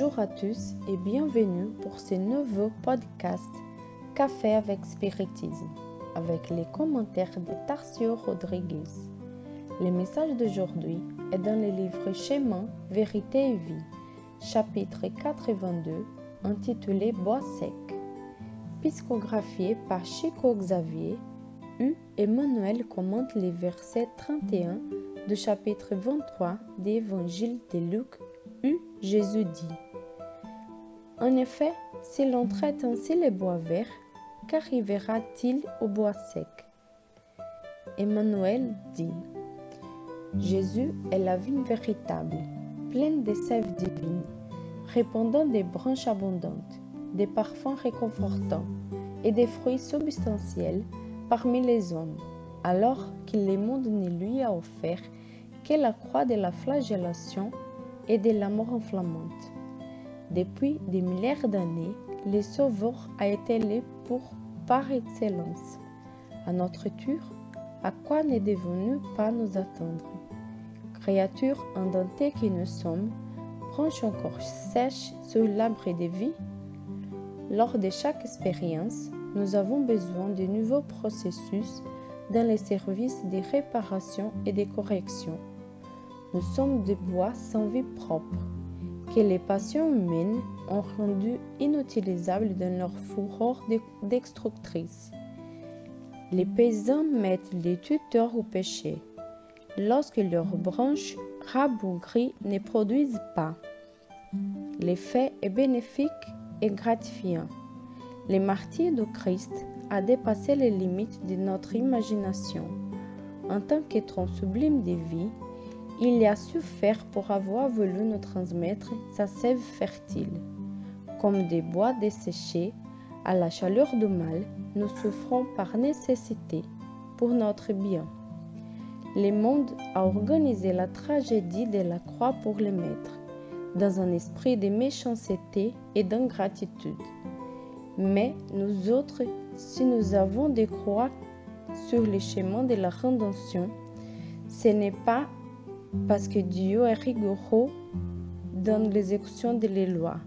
Bonjour à tous et bienvenue pour ce nouveau podcast Café avec Spiritisme avec les commentaires de Tarcio Rodriguez. Le message d'aujourd'hui est dans le livre Chemin, Vérité et Vie, chapitre 82, intitulé Bois sec, piscographié par Chico Xavier. U. Emmanuel commente les versets 31 du chapitre 23 de l'Évangile de Luc U. Jésus dit En effet, si l'on traite ainsi les bois verts, qu'arrivera-t-il au bois sec Emmanuel dit Jésus est la vigne véritable, pleine de sève divine, répandant des branches abondantes, des parfums réconfortants et des fruits substantiels parmi les hommes, alors que le monde ne lui a offert que la croix de la flagellation et de la mort enflammante. Depuis des milliards d'années, le Sauveur a été là pour par excellence. À notre tour, à quoi ne devons-nous pas nous attendre? Créatures indentées que nous sommes, branches encore sèches sur l'arbre de vie? Lors de chaque expérience, nous avons besoin de nouveaux processus dans les services de réparation et de correction. Nous sommes des bois sans vie propre, que les passions humaines ont rendu inutilisables dans leur fureur destructrice. Les paysans mettent les tuteurs au péché lorsque leurs branches rabougries ne produisent pas. L'effet est bénéfique et gratifiant. Le martyr de Christ a dépassé les limites de notre imagination. En tant qu'être sublime de vie, il a su faire pour avoir voulu nous transmettre sa sève fertile. Comme des bois desséchés, à la chaleur du mal, nous souffrons par nécessité, pour notre bien. Le monde a organisé la tragédie de la croix pour les maîtres, dans un esprit de méchanceté et d'ingratitude. Mais nous autres, si nous avons des croix sur les chemins de la rédemption, ce n'est pas parce que Dieu est rigoureux dans l'exécution de les lois,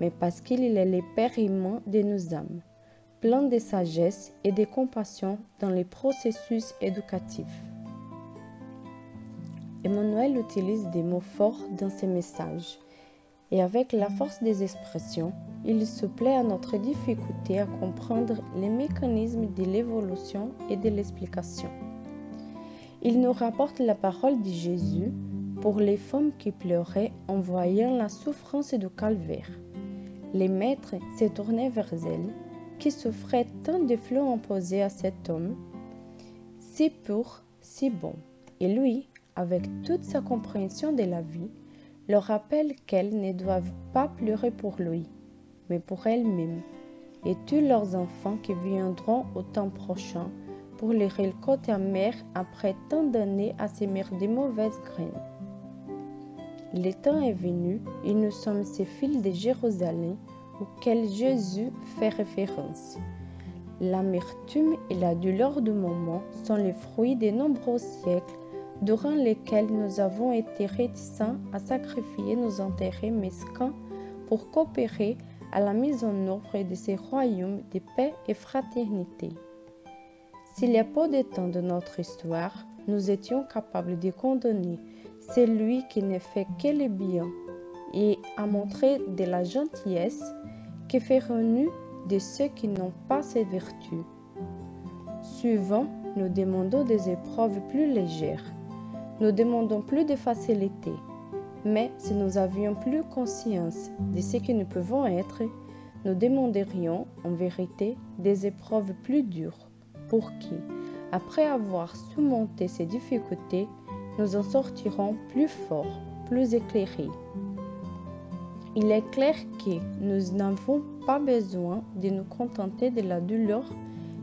mais parce qu'il est le Père aimant de nos âmes, plein de sagesse et de compassion dans les processus éducatifs. Emmanuel utilise des mots forts dans ses messages, et avec la force des expressions, il se plaît à notre difficulté à comprendre les mécanismes de l'évolution et de l'explication. Il nous rapporte la parole de Jésus pour les femmes qui pleuraient en voyant la souffrance du calvaire. Les maîtres se tournaient vers elles, qui souffraient tant de flots imposés à cet homme, si pur, si bon. Et lui, avec toute sa compréhension de la vie, leur rappelle qu'elles ne doivent pas pleurer pour lui, mais pour elles-mêmes, et tous leurs enfants qui viendront au temps prochain pour les récoltes amères après tant d'années à semer des mauvaises graines. Le temps est venu et nous sommes ces fils de Jérusalem auxquels Jésus fait référence. L'amertume et la douleur du moment sont les fruits des nombreux siècles durant lesquels nous avons été réticents à sacrifier nos intérêts mesquins pour coopérer à la mise en œuvre de ces royaumes de paix et fraternité. S'il y a peu de temps de notre histoire, nous étions capables de condamner celui qui ne fait que le bien et à montrer de la gentillesse que ferons-nous de ceux qui n'ont pas ces vertus Souvent, nous demandons des épreuves plus légères. Nous demandons plus de facilité. Mais si nous avions plus conscience de ce que nous pouvons être, nous demanderions en vérité des épreuves plus dures pour qui, après avoir surmonté ces difficultés, nous en sortirons plus forts, plus éclairés. Il est clair que nous n'avons pas besoin de nous contenter de la douleur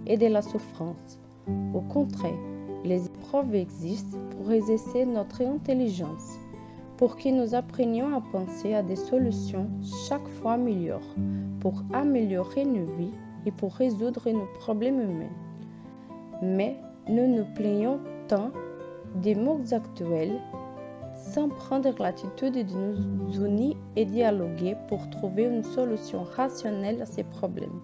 et de la souffrance. Au contraire, les épreuves existent pour exercer notre intelligence, pour que nous apprenions à penser à des solutions chaque fois meilleures, pour améliorer nos vies et pour résoudre nos problèmes humains mais nous nous plaignons tant des mots actuels, sans prendre l'attitude de nous unir et dialoguer pour trouver une solution rationnelle à ces problèmes.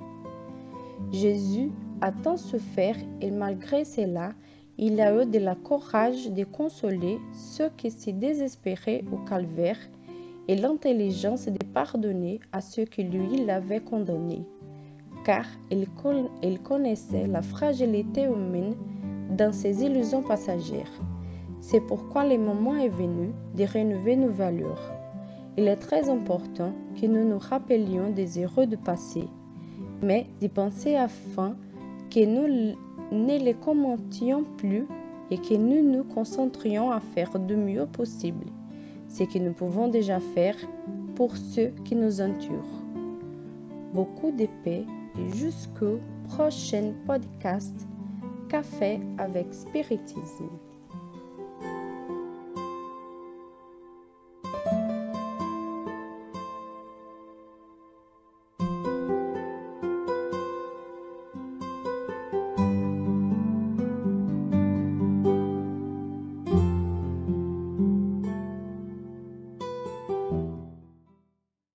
Jésus a tant souffert et malgré cela, il a eu de la courage de consoler ceux qui s'y désespéraient au calvaire et l'intelligence de pardonner à ceux qui lui l'avaient condamné, car il, connaissait la fragilité humaine dans ses illusions passagères. C'est pourquoi le moment est venu de rénover nos valeurs. Il est très important que nous nous rappelions des erreurs du passé, mais d'y penser afin que nous ne les commentions plus et que nous nous concentrions à faire du mieux possible ce que nous pouvons déjà faire pour ceux qui nous entourent. Beaucoup de paix et jusqu'au prochain podcast Café avec Spiritisme.